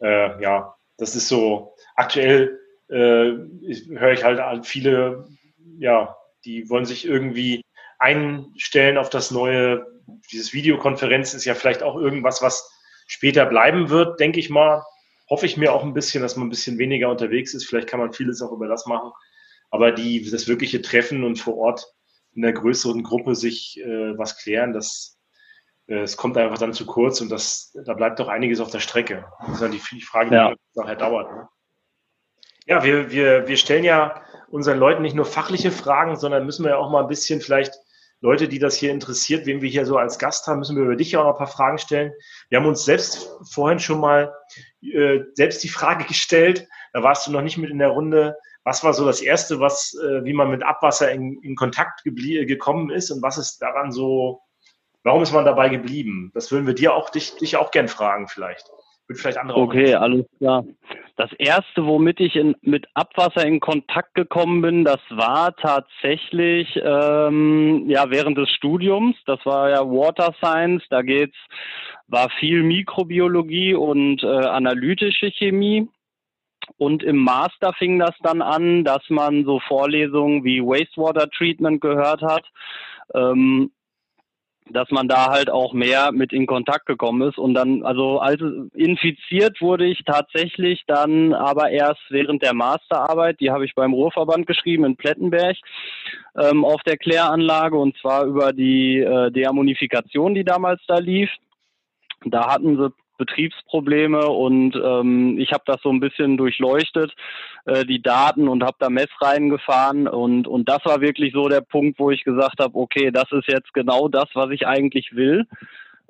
äh, ja, das ist so aktuell äh, höre ich halt viele, ja, die wollen sich irgendwie einstellen auf das neue, dieses Videokonferenz ist ja vielleicht auch irgendwas, was später bleiben wird, denke ich mal. Hoffe ich mir auch ein bisschen, dass man ein bisschen weniger unterwegs ist. Vielleicht kann man vieles auch über das machen. Aber die, das wirkliche Treffen und vor Ort in einer größeren Gruppe sich äh, was klären, das, äh, es kommt einfach dann zu kurz und das, da bleibt doch einiges auf der Strecke. Das ist dann die, die Frage, ja. die nachher dauert. Ne? Ja, wir, wir, wir stellen ja unseren Leuten nicht nur fachliche Fragen, sondern müssen wir ja auch mal ein bisschen vielleicht Leute, die das hier interessiert, wen wir hier so als Gast haben, müssen wir über dich auch noch ein paar Fragen stellen. Wir haben uns selbst vorhin schon mal äh, selbst die Frage [LAUGHS] gestellt, da warst du noch nicht mit in der Runde, was war so das Erste, was, äh, wie man mit Abwasser in, in Kontakt gekommen ist und was ist daran so, warum ist man dabei geblieben? Das würden wir dir auch, dich, dich auch gern fragen vielleicht. Wird vielleicht andere okay, alles klar. Das erste, womit ich in, mit Abwasser in Kontakt gekommen bin, das war tatsächlich ähm, ja während des Studiums. Das war ja Water Science. Da geht's war viel Mikrobiologie und äh, analytische Chemie. Und im Master fing das dann an, dass man so Vorlesungen wie Wastewater Treatment gehört hat, ähm, dass man da halt auch mehr mit in Kontakt gekommen ist. Und dann, also als infiziert wurde ich tatsächlich dann aber erst während der Masterarbeit, die habe ich beim Ruhrverband geschrieben in Plettenberg, ähm, auf der Kläranlage und zwar über die äh, Deammonifikation, die damals da lief. Da hatten sie Betriebsprobleme und ähm, ich habe das so ein bisschen durchleuchtet, äh, die Daten und habe da Messreihen gefahren und, und das war wirklich so der Punkt, wo ich gesagt habe, okay, das ist jetzt genau das, was ich eigentlich will.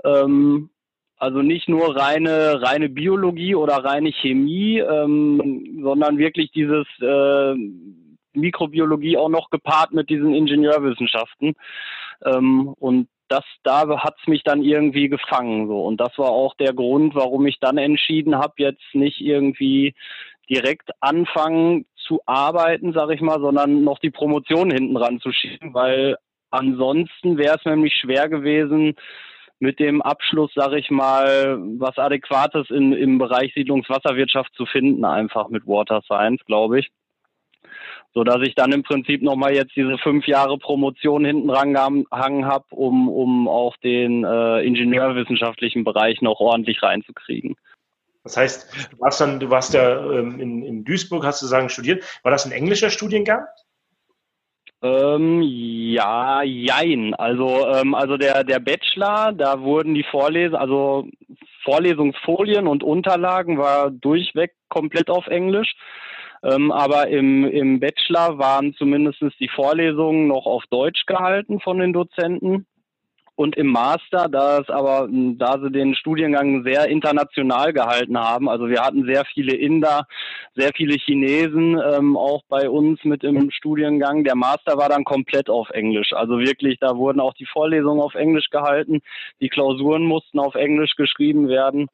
Ähm, also nicht nur reine, reine Biologie oder reine Chemie, ähm, sondern wirklich dieses äh, Mikrobiologie auch noch gepaart mit diesen Ingenieurwissenschaften. Ähm, und das, da hat's mich dann irgendwie gefangen. So. Und das war auch der Grund, warum ich dann entschieden habe, jetzt nicht irgendwie direkt anfangen zu arbeiten, sag ich mal, sondern noch die Promotion hinten ran zu schieben, weil ansonsten wäre es nämlich schwer gewesen, mit dem Abschluss, sag ich mal, was Adäquates in, im Bereich Siedlungswasserwirtschaft zu finden, einfach mit Water Science, glaube ich. So dass ich dann im Prinzip nochmal jetzt diese fünf Jahre Promotion hinten rangehangen habe, um, um auch den äh, ingenieurwissenschaftlichen Bereich noch ordentlich reinzukriegen. Das heißt, du warst dann, du warst ja ähm, in, in Duisburg, hast du sagen, studiert. War das ein englischer Studiengang? Ähm, ja, jein. Also, ähm, also der, der Bachelor, da wurden die Vorlesungen, also Vorlesungsfolien und Unterlagen war durchweg komplett auf Englisch. Ähm, aber im, im Bachelor waren zumindest die Vorlesungen noch auf Deutsch gehalten von den Dozenten. Und im Master, da es aber, da sie den Studiengang sehr international gehalten haben, also wir hatten sehr viele Inder, sehr viele Chinesen ähm, auch bei uns mit im Studiengang. Der Master war dann komplett auf Englisch. Also wirklich, da wurden auch die Vorlesungen auf Englisch gehalten, die Klausuren mussten auf Englisch geschrieben werden.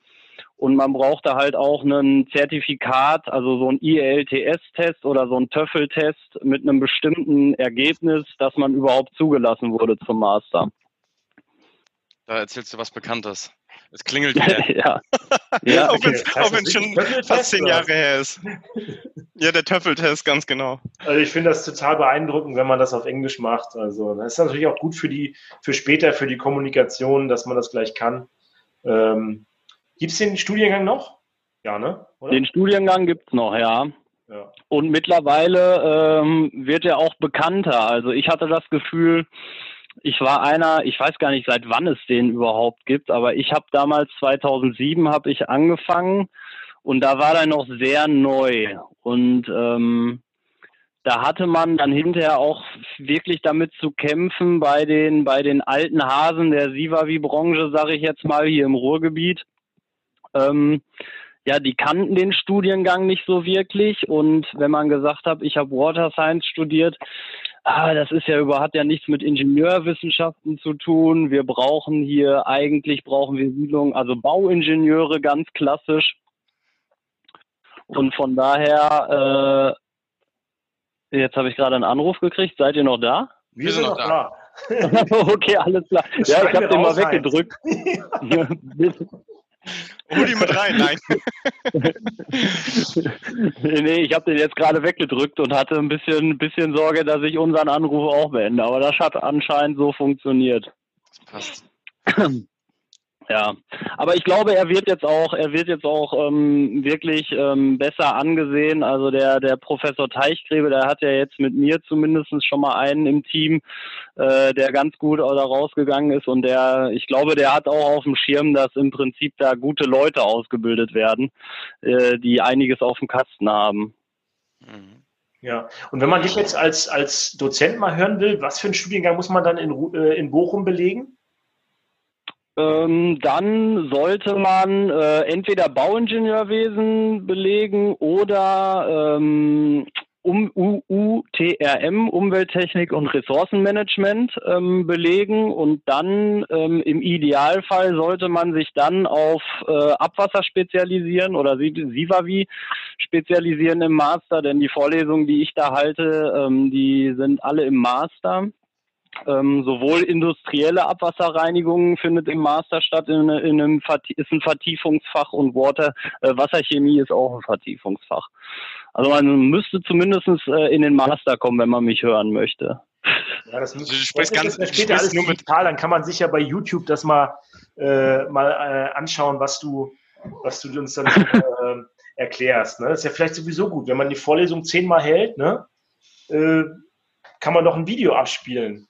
Und man brauchte halt auch ein Zertifikat, also so ein IELTS-Test oder so ein TOEFL-Test mit einem bestimmten Ergebnis, dass man überhaupt zugelassen wurde zum Master. Da erzählst du was Bekanntes. Es klingelt wieder. [LAUGHS] ja. ja. [LAUGHS] auch wenn es schon fast zehn Jahre her ist. ja, der Töffeltest, ganz genau. Also ich finde das total beeindruckend, wenn man das auf Englisch macht. Also das ist natürlich auch gut für die, für später, für die Kommunikation, dass man das gleich kann. Ähm, gibt es den Studiengang noch? Ja, ne? Oder? Den Studiengang gibt es noch, ja. ja. Und mittlerweile ähm, wird er auch bekannter. Also ich hatte das Gefühl, ich war einer, ich weiß gar nicht, seit wann es den überhaupt gibt, aber ich habe damals 2007 habe ich angefangen und da war er noch sehr neu und ähm, da hatte man dann hinterher auch wirklich damit zu kämpfen bei den bei den alten Hasen der Sivavi-Branche, sage ich jetzt mal hier im Ruhrgebiet. Ähm, ja, die kannten den Studiengang nicht so wirklich und wenn man gesagt hat, ich habe Water Science studiert, ah, das ist ja überhaupt ja nichts mit Ingenieurwissenschaften zu tun. Wir brauchen hier, eigentlich brauchen wir Siedlungen, also Bauingenieure ganz klassisch. Und von daher, äh, jetzt habe ich gerade einen Anruf gekriegt. Seid ihr noch da? Wir, sind noch da. [LAUGHS] okay, alles klar. Das ja, ich habe den mal weggedrückt. [LAUGHS] Hol die mit rein, nein. [LAUGHS] nee, ich habe den jetzt gerade weggedrückt und hatte ein bisschen, bisschen Sorge, dass ich unseren Anruf auch beende. Aber das hat anscheinend so funktioniert. Das passt. [CLEARS THROAT] Ja, aber ich glaube, er wird jetzt auch, er wird jetzt auch ähm, wirklich ähm, besser angesehen. Also der der Professor Teichgräbe, der hat ja jetzt mit mir zumindest schon mal einen im Team, äh, der ganz gut da rausgegangen ist und der, ich glaube, der hat auch auf dem Schirm, dass im Prinzip da gute Leute ausgebildet werden, äh, die einiges auf dem Kasten haben. Mhm. Ja, und wenn man dich jetzt als als Dozent mal hören will, was für einen Studiengang muss man dann in, äh, in Bochum belegen? Ähm, dann sollte man äh, entweder Bauingenieurwesen belegen oder ähm, um, UTRM, Umwelttechnik und Ressourcenmanagement, ähm, belegen. Und dann ähm, im Idealfall sollte man sich dann auf äh, Abwasser spezialisieren oder Sivavi spezialisieren im Master, denn die Vorlesungen, die ich da halte, ähm, die sind alle im Master. Ähm, sowohl industrielle Abwasserreinigung findet im Master statt, in, in einem ist ein Vertiefungsfach und Water, äh, Wasserchemie ist auch ein Vertiefungsfach. Also man müsste zumindest äh, in den Master kommen, wenn man mich hören möchte. Ja, das, also, du sprichst ganz, das ja alles nur digital, dann kann man sicher bei YouTube das mal, äh, mal äh, anschauen, was du, was du uns dann äh, erklärst. Ne? Das ist ja vielleicht sowieso gut, wenn man die Vorlesung zehnmal hält, ne? Äh, kann man doch ein Video abspielen.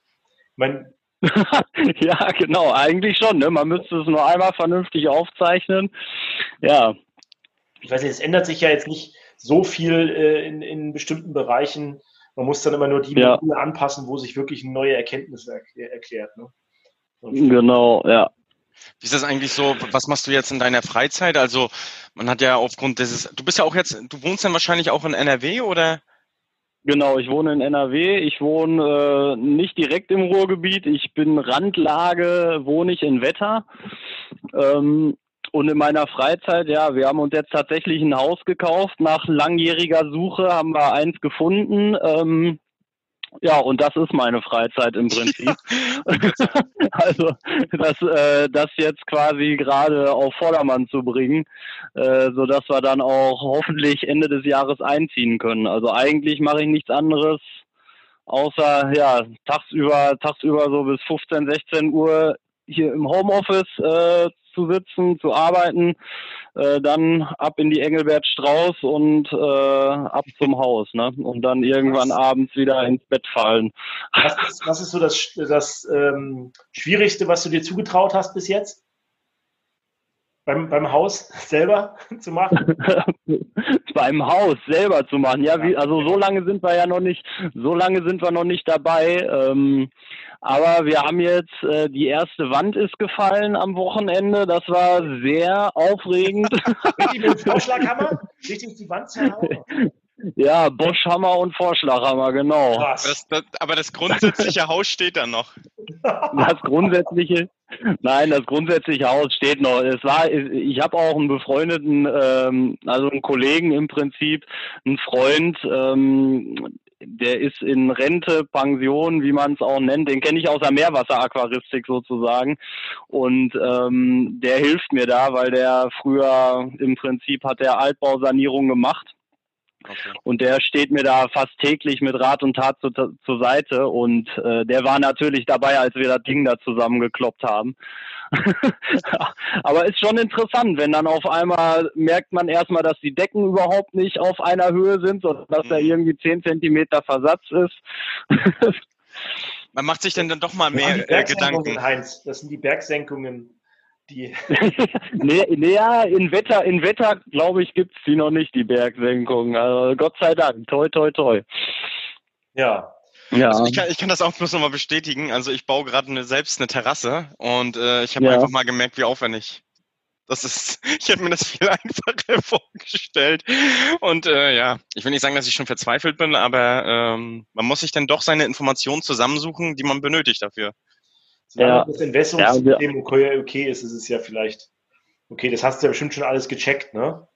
Mein [LAUGHS] ja, genau, eigentlich schon. Ne? Man müsste es nur einmal vernünftig aufzeichnen. Ja. Ich weiß nicht, es ändert sich ja jetzt nicht so viel äh, in, in bestimmten Bereichen. Man muss dann immer nur die ja. anpassen, wo sich wirklich eine neue Erkenntnis er erklärt. Ne? genau, ja. Wie ist das eigentlich so? Was machst du jetzt in deiner Freizeit? Also man hat ja aufgrund dieses, du bist ja auch jetzt, du wohnst dann wahrscheinlich auch in NRW oder? Genau, ich wohne in NRW. Ich wohne äh, nicht direkt im Ruhrgebiet. Ich bin Randlage, wohne ich in Wetter. Ähm, und in meiner Freizeit, ja, wir haben uns jetzt tatsächlich ein Haus gekauft. Nach langjähriger Suche haben wir eins gefunden. Ähm, ja, und das ist meine Freizeit im Prinzip. [LAUGHS] [LAUGHS] also das, äh, das jetzt quasi gerade auf Vordermann zu bringen, äh, so dass wir dann auch hoffentlich Ende des Jahres einziehen können. Also eigentlich mache ich nichts anderes, außer ja tagsüber, tagsüber so bis 15, 16 Uhr hier im Homeoffice äh, zu sitzen, zu arbeiten, äh, dann ab in die Engelbert Strauß und äh, ab zum [LAUGHS] Haus, ne? Und dann irgendwann was, abends wieder ins Bett fallen. Was ist, was ist so das, das ähm, Schwierigste, was du dir zugetraut hast bis jetzt? Beim, beim Haus selber [LAUGHS] zu machen? [LAUGHS] beim Haus selber zu machen. Ja, wie, also so lange sind wir ja noch nicht, so lange sind wir noch nicht dabei. Ähm, aber wir haben jetzt, äh, die erste Wand ist gefallen am Wochenende. Das war sehr aufregend. [LAUGHS] Richtig mit dem Vorschlaghammer? Richtig die Wand zerhauen? Ja, Boschhammer und Vorschlaghammer, genau. Das, das, aber das grundsätzliche Haus steht da noch. Das grundsätzliche, nein, das grundsätzliche Haus steht noch. Es war, ich habe auch einen befreundeten, ähm, also einen Kollegen im Prinzip, einen Freund, ähm, der ist in Rente, Pension, wie man es auch nennt. Den kenne ich aus der Meerwasseraquaristik sozusagen. Und ähm, der hilft mir da, weil der früher im Prinzip hat der Altbausanierung gemacht. Okay. Und der steht mir da fast täglich mit Rat und Tat zu, zur Seite. Und äh, der war natürlich dabei, als wir das Ding da zusammengekloppt haben. [LAUGHS] Aber ist schon interessant, wenn dann auf einmal merkt man erstmal, dass die Decken überhaupt nicht auf einer Höhe sind, sondern dass da mhm. irgendwie 10 Zentimeter Versatz ist. [LAUGHS] man macht sich denn dann doch mal mehr äh, Gedanken. Heinz, das sind die Bergsenkungen. Die [LAUGHS] nee, nee, ja, in Wetter, in Wetter, glaube ich, gibt es die noch nicht, die Bergsenkungen. Also Gott sei Dank. Toi, toi, toi. Ja, ja. Also ich, kann, ich kann das auch bloß nochmal bestätigen. Also ich baue gerade eine, selbst eine Terrasse und äh, ich habe ja. einfach mal gemerkt, wie aufwendig das ist, [LAUGHS] ich hätte mir das viel einfacher [LAUGHS] vorgestellt. Und äh, ja, ich will nicht sagen, dass ich schon verzweifelt bin, aber ähm, man muss sich dann doch seine Informationen zusammensuchen, die man benötigt dafür. Solange das Investmentssystem okay, okay ist, ist es ja vielleicht okay. Das hast du ja bestimmt schon alles gecheckt, ne?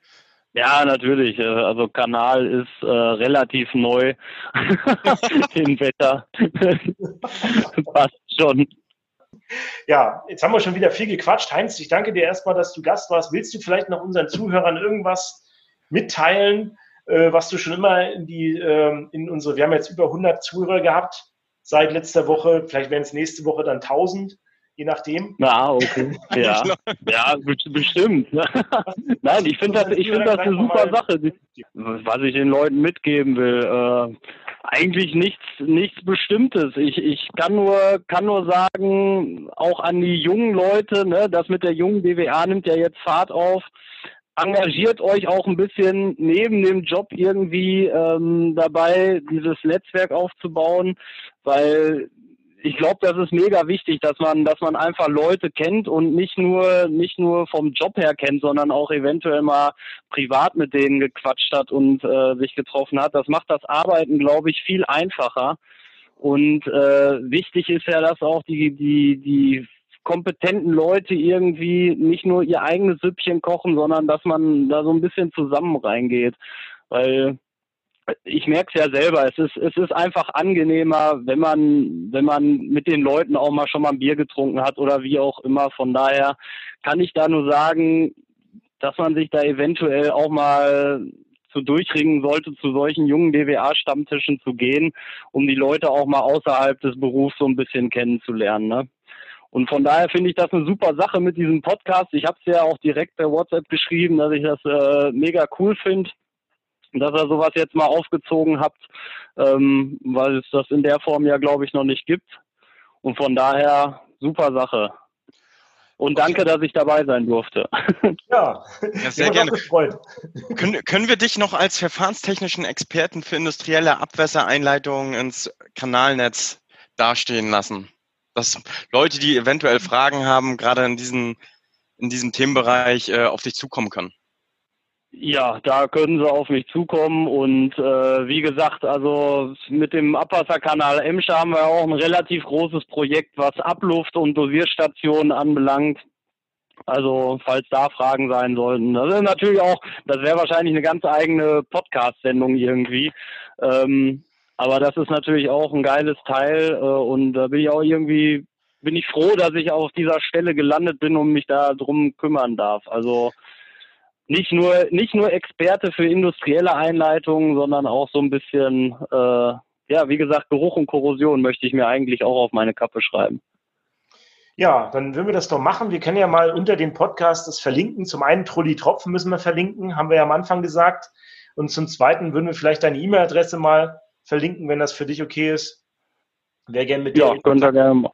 Ja, natürlich. Äh, also Kanal ist äh, relativ neu [LAUGHS] im Wetter. [LAUGHS] Passt schon. Ja, jetzt haben wir schon wieder viel gequatscht. Heinz, ich danke dir erstmal, dass du Gast warst. Willst du vielleicht noch unseren Zuhörern irgendwas mitteilen, äh, was du schon immer in die, äh, in unsere, wir haben jetzt über 100 Zuhörer gehabt seit letzter Woche, vielleicht werden es nächste Woche dann 1000 je nachdem. Ja, okay. [LAUGHS] Ja, ja bestimmt. [LAUGHS] Nein, ich finde das, ich finde das eine super Sache, was ich den Leuten mitgeben will. Äh, eigentlich nichts, nichts Bestimmtes. Ich, ich kann nur, kann nur sagen, auch an die jungen Leute, ne, das mit der jungen BWA nimmt ja jetzt Fahrt auf. Engagiert euch auch ein bisschen neben dem Job irgendwie ähm, dabei, dieses Netzwerk aufzubauen, weil ich glaube, das ist mega wichtig, dass man, dass man einfach Leute kennt und nicht nur, nicht nur vom Job her kennt, sondern auch eventuell mal privat mit denen gequatscht hat und äh, sich getroffen hat. Das macht das Arbeiten, glaube ich, viel einfacher. Und äh, wichtig ist ja, dass auch die, die, die kompetenten Leute irgendwie nicht nur ihr eigenes Süppchen kochen, sondern dass man da so ein bisschen zusammen reingeht. Weil ich merke es ja selber, es ist, es ist einfach angenehmer, wenn man, wenn man mit den Leuten auch mal schon mal ein Bier getrunken hat oder wie auch immer. Von daher kann ich da nur sagen, dass man sich da eventuell auch mal zu durchringen sollte, zu solchen jungen DWA-Stammtischen zu gehen, um die Leute auch mal außerhalb des Berufs so ein bisschen kennenzulernen. Ne? Und von daher finde ich das eine super Sache mit diesem Podcast. Ich habe es ja auch direkt per WhatsApp geschrieben, dass ich das äh, mega cool finde dass ihr sowas jetzt mal aufgezogen habt, ähm, weil es das in der Form ja, glaube ich, noch nicht gibt. Und von daher super Sache. Und danke, dass ich dabei sein durfte. [LAUGHS] Ja, ja sehr gerne. Können, können wir dich noch als verfahrenstechnischen Experten für industrielle Abwässereinleitungen ins Kanalnetz dastehen lassen? dass Leute, die eventuell Fragen haben, gerade in diesem, in diesem Themenbereich äh, auf dich zukommen können? Ja, da können sie auf mich zukommen und äh, wie gesagt, also mit dem Abwasserkanal Emscher haben wir auch ein relativ großes Projekt, was Abluft- und Dosierstationen anbelangt. Also falls da Fragen sein sollten. Das ist natürlich auch, das wäre wahrscheinlich eine ganz eigene Podcast-Sendung irgendwie. Ähm, aber das ist natürlich auch ein geiles Teil äh, und da bin ich auch irgendwie, bin ich froh, dass ich auf dieser Stelle gelandet bin und mich da drum kümmern darf. Also nicht nur, nicht nur Experte für industrielle Einleitungen, sondern auch so ein bisschen, äh, ja, wie gesagt, Geruch und Korrosion möchte ich mir eigentlich auch auf meine Kappe schreiben. Ja, dann würden wir das doch machen. Wir können ja mal unter dem Podcast das verlinken. Zum einen Trulli Tropfen müssen wir verlinken, haben wir ja am Anfang gesagt. Und zum zweiten würden wir vielleicht deine E-Mail-Adresse mal verlinken, wenn das für dich okay ist. Wer gerne mit ja, dir in gerne machen.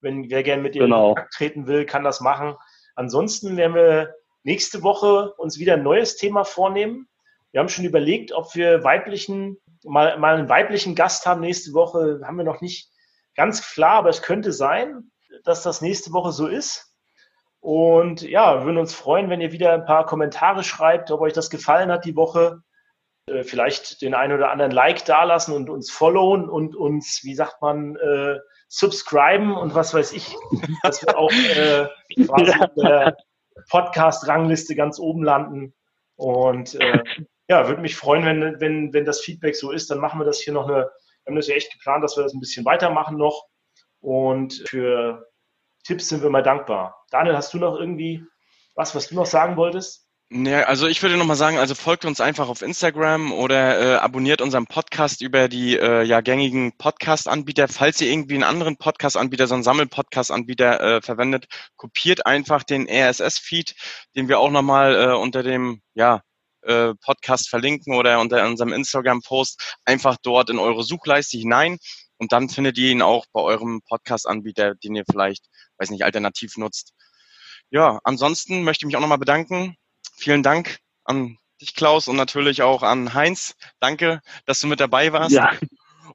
wenn wer gerne mit dir genau. in Kontakt treten will, kann das machen. Ansonsten werden wir nächste Woche uns wieder ein neues Thema vornehmen. Wir haben schon überlegt, ob wir weiblichen mal, mal einen weiblichen Gast haben nächste Woche. Haben wir noch nicht ganz klar, aber es könnte sein dass das nächste Woche so ist. Und ja, wir würden uns freuen, wenn ihr wieder ein paar Kommentare schreibt, ob euch das gefallen hat die Woche. Äh, vielleicht den einen oder anderen Like dalassen und uns followen und uns, wie sagt man, äh, subscriben und was weiß ich, [LAUGHS] dass wir auch äh, [LAUGHS] quasi der Podcast-Rangliste ganz oben landen. Und äh, [LAUGHS] ja, würde mich freuen, wenn, wenn, wenn das Feedback so ist, dann machen wir das hier noch eine, wir haben das ja echt geplant, dass wir das ein bisschen weitermachen noch. Und für Tipps sind wir mal dankbar. Daniel, hast du noch irgendwie was, was du noch sagen wolltest? Ja, also ich würde nochmal sagen, also folgt uns einfach auf Instagram oder äh, abonniert unseren Podcast über die äh, ja gängigen Podcast-Anbieter. Falls ihr irgendwie einen anderen Podcast-Anbieter, so einen Sammel-Podcast-Anbieter äh, verwendet, kopiert einfach den RSS-Feed, den wir auch nochmal äh, unter dem ja äh, Podcast verlinken oder unter unserem Instagram-Post einfach dort in eure Suchleiste hinein. Und dann findet ihr ihn auch bei eurem Podcast-Anbieter, den ihr vielleicht, weiß nicht, alternativ nutzt. Ja, ansonsten möchte ich mich auch nochmal bedanken. Vielen Dank an dich, Klaus, und natürlich auch an Heinz. Danke, dass du mit dabei warst. Ja.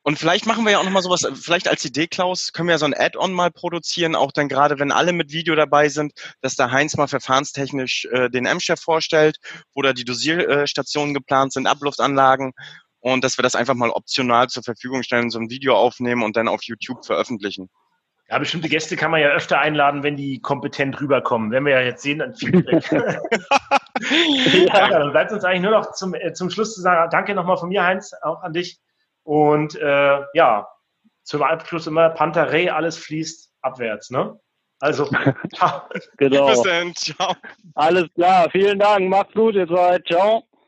Und vielleicht machen wir ja auch nochmal sowas, vielleicht als Idee, Klaus, können wir ja so ein Add-on mal produzieren, auch dann gerade, wenn alle mit Video dabei sind, dass der Heinz mal verfahrenstechnisch äh, den M-Chef vorstellt, wo da die Dosierstationen geplant sind, Abluftanlagen und dass wir das einfach mal optional zur Verfügung stellen, so ein Video aufnehmen und dann auf YouTube veröffentlichen. Ja, bestimmte Gäste kann man ja öfter einladen, wenn die kompetent rüberkommen. Wenn wir ja jetzt sehen, dann Feedback. ja. [LAUGHS] ja, dann bleibt uns eigentlich nur noch zum, äh, zum Schluss zu sagen, danke nochmal von mir, Heinz, auch an dich. Und äh, ja, zum Abschluss immer Pantarei, alles fließt abwärts, ne? Also, [LAUGHS] ciao. genau. Bis dann, ciao. Alles klar, vielen Dank, macht's gut, ihr zwei, ciao.